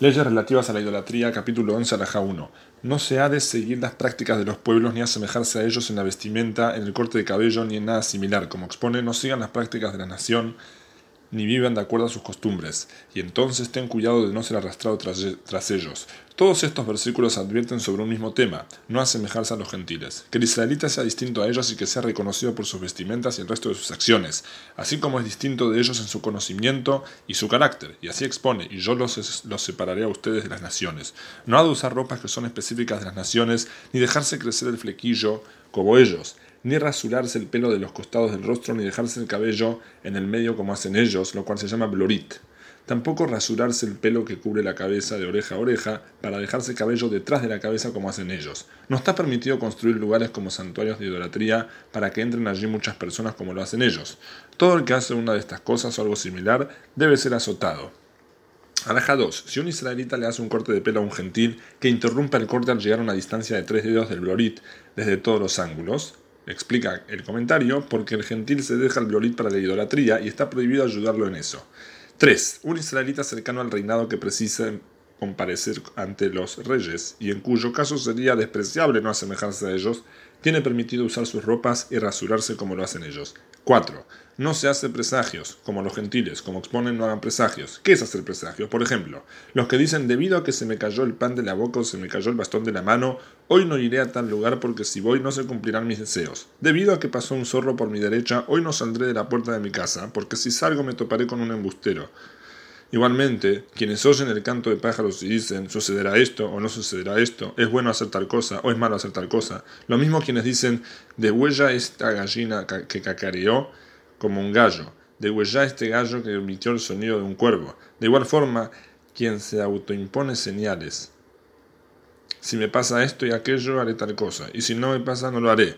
Leyes relativas a la idolatría, capítulo 11, alaja 1. No se ha de seguir las prácticas de los pueblos ni asemejarse a ellos en la vestimenta, en el corte de cabello ni en nada similar. Como expone, no sigan las prácticas de la nación ni vivan de acuerdo a sus costumbres, y entonces ten cuidado de no ser arrastrado tras, ellos. Todos estos versículos advierten sobre un mismo tema, no asemejarse a los gentiles, que el israelita sea distinto a ellos y que sea reconocido por sus vestimentas y el resto de sus acciones, así como es distinto de ellos en su conocimiento y su carácter, y así expone, y yo los, los separaré a ustedes de las naciones. No ha de usar ropas que son específicas de las naciones, ni dejarse crecer el flequillo como ellos, ni rasurarse el pelo de los costados del rostro, ni dejarse el cabello en el medio como hacen ellos, lo cual se llama blorit. Tampoco rasurarse el pelo que cubre la cabeza de oreja a oreja para dejarse cabello detrás de la cabeza como hacen ellos. No está permitido construir lugares como santuarios de idolatría para que entren allí muchas personas como lo hacen ellos. Todo el que hace una de estas cosas o algo similar debe ser azotado. Araja 2. Si un israelita le hace un corte de pelo a un gentil que interrumpa el corte al llegar a una distancia de tres dedos del blorit desde todos los ángulos, Explica el comentario, porque el gentil se deja el violit para la idolatría y está prohibido ayudarlo en eso. 3. Un israelita cercano al reinado que precisa comparecer ante los reyes, y en cuyo caso sería despreciable no asemejarse a ellos, tiene permitido usar sus ropas y rasurarse como lo hacen ellos. 4. No se hace presagios, como los gentiles, como exponen no hagan presagios. ¿Qué es hacer presagios? Por ejemplo, los que dicen debido a que se me cayó el pan de la boca o se me cayó el bastón de la mano, hoy no iré a tal lugar porque si voy no se cumplirán mis deseos. Debido a que pasó un zorro por mi derecha, hoy no saldré de la puerta de mi casa, porque si salgo me toparé con un embustero. Igualmente, quienes oyen el canto de pájaros y dicen sucederá esto o no sucederá esto, es bueno hacer tal cosa o es malo hacer tal cosa, lo mismo quienes dicen de huella esta gallina que cacareó, como un gallo, de huella este gallo que emitió el sonido de un cuervo. De igual forma, quien se autoimpone señales. Si me pasa esto y aquello, haré tal cosa, y si no me pasa, no lo haré.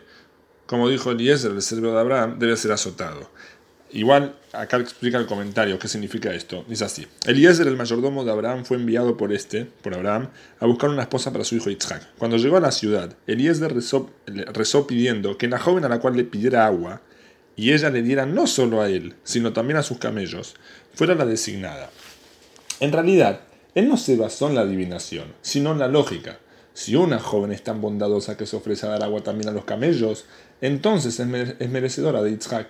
Como dijo Eliezer, el cerebro de Abraham debe ser azotado. Igual, acá explica el comentario qué significa esto. Dice así: Eliezer, el mayordomo de Abraham, fue enviado por este, por Abraham, a buscar una esposa para su hijo Yitzhak. Cuando llegó a la ciudad, Eliezer rezó pidiendo que la joven a la cual le pidiera agua, y ella le diera no solo a él, sino también a sus camellos, fuera la designada. En realidad, él no se basó en la adivinación, sino en la lógica. Si una joven es tan bondadosa que se ofrece a dar agua también a los camellos, entonces es merecedora de Yitzhak.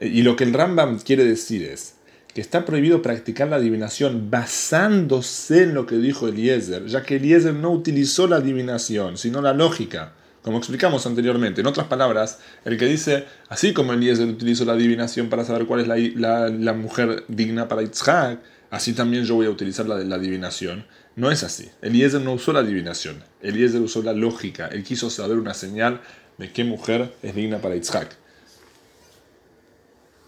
Y lo que el Rambam quiere decir es que está prohibido practicar la adivinación basándose en lo que dijo Eliezer, ya que Eliezer no utilizó la adivinación, sino la lógica como explicamos anteriormente. En otras palabras, el que dice, así como Eliezer utilizó la adivinación para saber cuál es la, mujer digna para Yitzhak, así también yo voy a utilizar la, la adivinación. No es así. Eliezer no usó la adivinación. Eliezer usó la lógica. Él quiso saber una señal de qué mujer es digna para Yitzhak.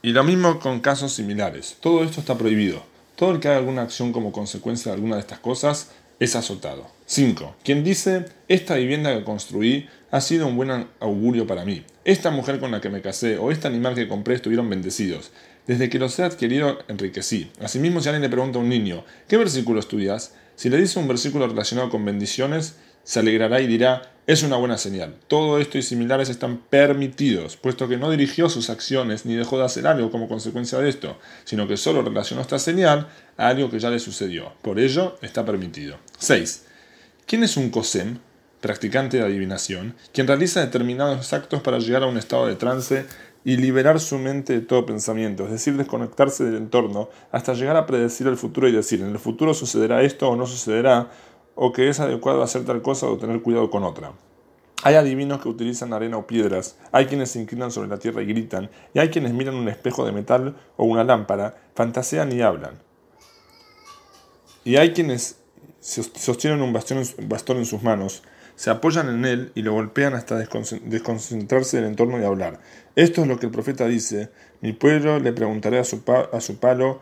Y lo mismo con casos similares. Todo esto está prohibido. Todo el que haga alguna acción como consecuencia de alguna de estas cosas es azotado. 5. Quien dice, esta vivienda que construí ha sido un buen augurio para mí. Esta mujer con la que me casé o este animal que compré estuvieron bendecidos. Desde que los he adquirido, enriquecí. Asimismo, si alguien le pregunta a un niño, ¿qué versículo estudias? Si le dice un versículo relacionado con bendiciones, se alegrará y dirá, es una buena señal. Todo esto y similares están permitidos, puesto que no dirigió sus acciones ni dejó de hacer algo como consecuencia de esto, sino que solo relacionó esta señal a algo que ya le sucedió. Por ello, está permitido. 6. ¿Quién es un cosem? Practicante de adivinación, quien realiza determinados actos para llegar a un estado de trance y liberar su mente de todo pensamiento, es decir, desconectarse del entorno hasta llegar a predecir el futuro y decir, en el futuro sucederá esto o no sucederá, o que es adecuado hacer tal cosa o tener cuidado con otra. Hay adivinos que utilizan arena o piedras, hay quienes se inclinan sobre la tierra y gritan, y hay quienes miran un espejo de metal o una lámpara, fantasean y hablan. Y hay quienes sostienen un bastón, en sus manos, se apoyan en él y lo golpean hasta desconcentrarse del entorno y hablar. Esto es lo que el profeta dice, mi pueblo le preguntaré a su, palo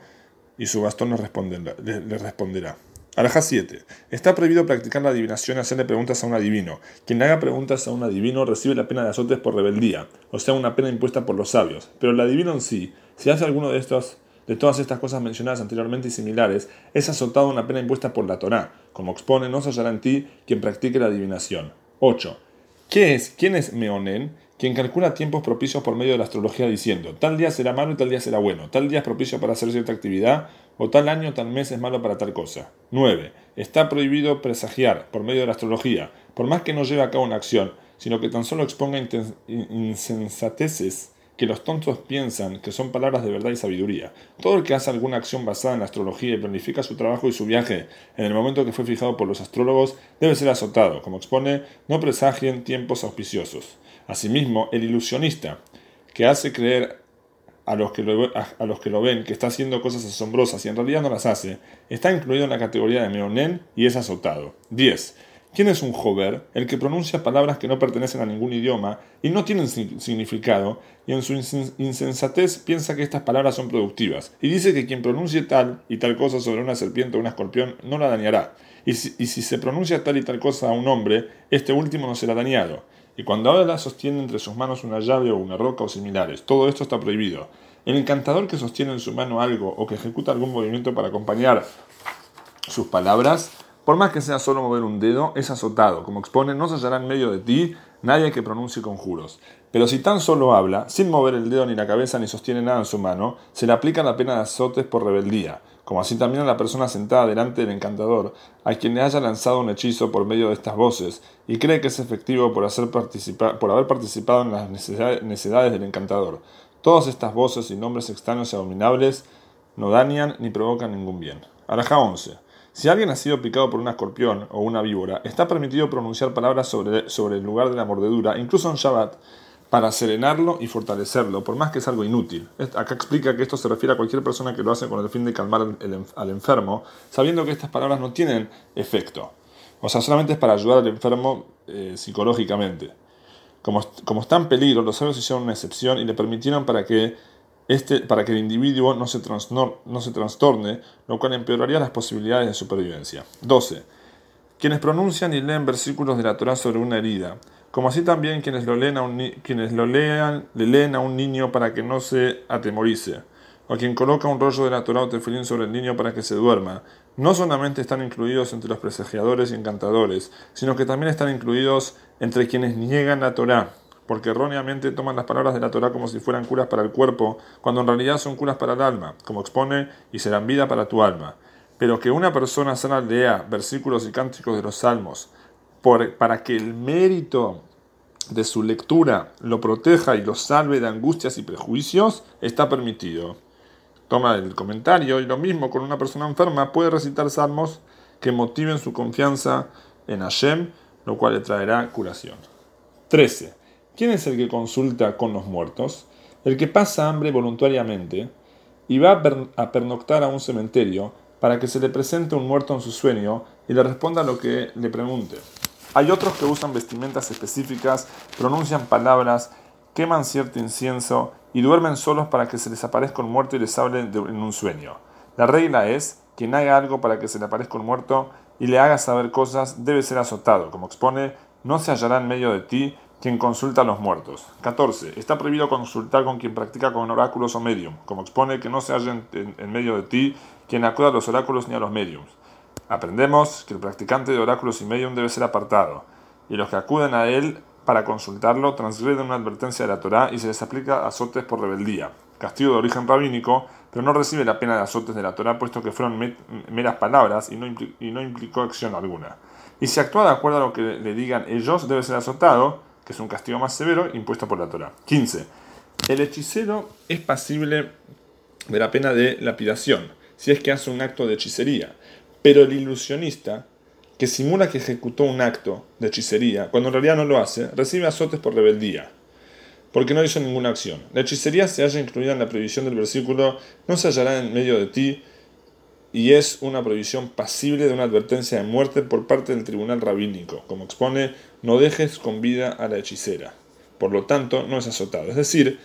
y su bastón le, le responderá. Alajá 7. Está prohibido practicar la adivinación y hacerle preguntas a un adivino. Quien haga preguntas a un adivino recibe la pena de azotes por rebeldía, o sea, una pena impuesta por los sabios. Pero el adivino en sí, si hace alguno de estos de todas estas cosas mencionadas anteriormente y similares, es azotado una pena impuesta por la Torá. Como expone, no se hallará en ti quien practique la adivinación. 8. ¿Qué es? ¿Quién es Meonen? quien calcula tiempos propicios por medio de la astrología diciendo, tal día será malo y tal día será bueno, tal día es propicio para hacer cierta actividad, o tal año tal mes es malo para tal cosa. 9. Está prohibido presagiar por medio de la astrología, por más que no lleve a cabo una acción, sino que tan solo exponga insensateces que los tontos piensan que son palabras de verdad y sabiduría. Todo el que hace alguna acción basada en la astrología y planifica su trabajo y su viaje en el momento que fue fijado por los astrólogos debe ser azotado. Como expone, no presagien tiempos auspiciosos. Asimismo, el ilusionista, que hace creer a los, que lo, a, los que lo ven que está haciendo cosas asombrosas y en realidad no las hace, está incluido en la categoría de meonen y es azotado. 10. ¿Quién es un jover? El que pronuncia palabras que no pertenecen a ningún idioma y no tienen significado, y en su insensatez piensa que estas palabras son productivas, y dice que quien pronuncie tal y tal cosa sobre una serpiente o un escorpión no la dañará, y si, y si se pronuncia tal y tal cosa a un hombre, este último no será dañado. Y cuando habla sostiene entre sus manos una llave o una roca o similares. Todo esto está prohibido. El encantador que sostiene en su mano algo o que ejecuta algún movimiento para acompañar sus palabras por más que sea solo mover un dedo, es azotado. Como expone, no se hallará en medio de ti nadie que pronuncie conjuros. Pero si tan solo habla, sin mover el dedo ni la cabeza ni sostiene nada en su mano, se le aplica la pena de azotes por rebeldía, como así también a la persona sentada delante del encantador, a quien le haya lanzado un hechizo por medio de estas voces, y cree que es efectivo por, haber participado en las necesidades del encantador. Todas estas voces y nombres extraños y abominables no dañan ni provocan ningún bien. Araja 11. Si alguien ha sido picado por un escorpión o una víbora, está permitido pronunciar palabras sobre, sobre el lugar de la mordedura, incluso en Shabbat, para serenarlo y fortalecerlo, por más que es algo inútil. Acá explica que esto se refiere a cualquier persona que lo hace con el fin de calmar al enfermo, sabiendo que estas palabras no tienen efecto. O sea, solamente es para ayudar al enfermo eh, psicológicamente. Como, como está en peligro, los sabios hicieron una excepción y le permitieron para que este, para que el individuo no se, no se trastorne, lo cual empeoraría las posibilidades de supervivencia. 12. Quienes pronuncian y leen versículos de la Torah sobre una herida, como así también quienes lo leen a un, quienes lo lean, le leen a un niño para que no se atemorice, o quien coloca un rollo de la Torah o tefilín sobre el niño para que se duerma, no solamente están incluidos entre los presagiadores y encantadores, sino que también están incluidos entre quienes niegan la Torah porque erróneamente toman las palabras de la Torah como si fueran curas para el cuerpo, cuando en realidad son curas para el alma, como expone, y serán vida para tu alma. Pero que una persona sana lea versículos y cánticos de los salmos para que el mérito de su lectura lo proteja y lo salve de angustias y prejuicios, está permitido. Toma el comentario y lo mismo con una persona enferma puede recitar salmos que motiven su confianza en Hashem, lo cual le traerá curación. 13. ¿Quién es el que consulta con los muertos? El que pasa hambre voluntariamente y va a pernoctar a un cementerio para que se le presente un muerto en su sueño y le responda lo que le pregunte. Hay otros que usan vestimentas específicas, pronuncian palabras, queman cierto incienso y duermen solos para que se les aparezca un muerto y les hable en un sueño. La regla es, quien haga algo para que se le aparezca un muerto y le haga saber cosas debe ser azotado. Como expone, no se hallará en medio de ti quien consulta a los muertos. 14. Está prohibido consultar con quien practica con oráculos o medium, como expone que no se halla en, medio de ti quien acuda a los oráculos ni a los mediums. Aprendemos que el practicante de oráculos y medium debe ser apartado, y los que acuden a él para consultarlo transgreden una advertencia de la Torá y se les aplica azotes por rebeldía. Castigo de origen rabínico, pero no recibe la pena de azotes de la Torá puesto que fueron meras palabras y no, y no implicó acción alguna. Y si actúa de acuerdo a lo que le digan ellos, debe ser azotado, que es un castigo más severo impuesto por la Torah. 15. El hechicero es pasible de la pena de lapidación, si es que hace un acto de hechicería, pero el ilusionista, que simula que ejecutó un acto de hechicería, cuando en realidad no lo hace, recibe azotes por rebeldía, porque no hizo ninguna acción. La hechicería se halla incluida en la prohibición del versículo, no se hallará en medio de ti, y es una prohibición pasible de una advertencia de muerte por parte del tribunal rabínico, como expone, no dejes con vida a la hechicera. Por lo tanto, no es azotado. Es decir,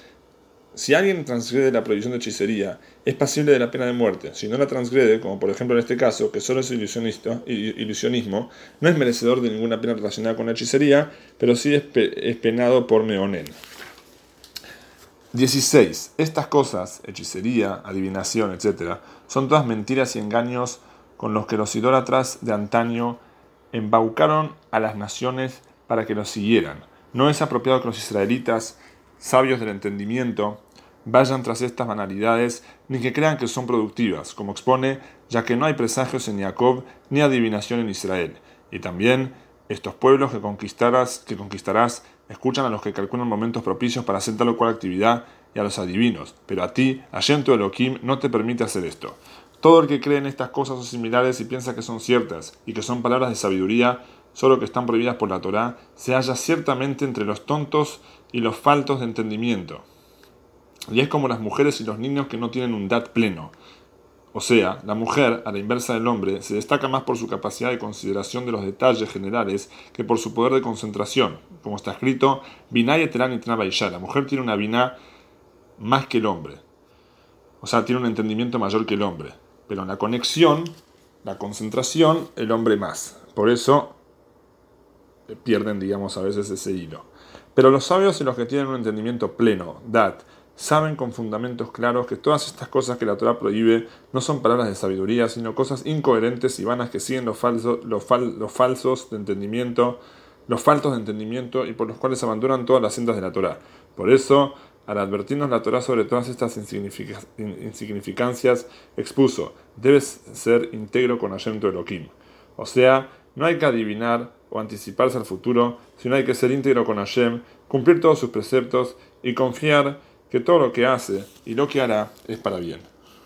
si alguien transgrede la prohibición de hechicería, es pasible de la pena de muerte. Si no la transgrede, como por ejemplo en este caso, que solo es ilusionismo, no es merecedor de ninguna pena relacionada con la hechicería, pero sí es, es penado por meonen. 16. Estas cosas, hechicería, adivinación, etc., son todas mentiras y engaños con los que los idólatras de antaño embaucaron a las naciones para que los siguieran. No es apropiado que los israelitas, sabios del entendimiento, vayan tras estas banalidades ni que crean que son productivas, como expone, ya que no hay presagios en Jacob ni adivinación en Israel. Y también estos pueblos que conquistarás, que conquistarás escuchan a los que calculan momentos propicios para hacer tal o cual actividad y a los adivinos, pero a ti, Allento Elohim, no te permite hacer esto. Todo el que cree en estas cosas o similares y piensa que son ciertas y que son palabras de sabiduría, solo que están prohibidas por la Torá, se halla ciertamente entre los tontos y los faltos de entendimiento. Y es como las mujeres y los niños que no tienen un dat pleno. O sea, la mujer, a la inversa del hombre, se destaca más por su capacidad de consideración de los detalles generales que por su poder de concentración. Como está escrito, eterán y La mujer tiene una biná más que el hombre. O sea, tiene un entendimiento mayor que el hombre. Pero en la conexión, la concentración, el hombre más. Por eso pierden, digamos, a veces ese hilo. Pero los sabios y los que tienen un entendimiento pleno, dat, saben con fundamentos claros que todas estas cosas que la Torah prohíbe no son palabras de sabiduría, sino cosas incoherentes y vanas que siguen los, falsos, los, los falsos de entendimiento, los faltos de entendimiento y por los cuales abandonan todas las sendas de la Torah. Por eso, al advertirnos la Torah sobre todas estas insignificancias, expuso, debes ser íntegro con Hashem tu Elohim. O sea, no hay que adivinar o anticiparse al futuro, sino hay que ser íntegro con Hashem, cumplir todos sus preceptos y confiar que todo lo que hace y lo que hará es para bien.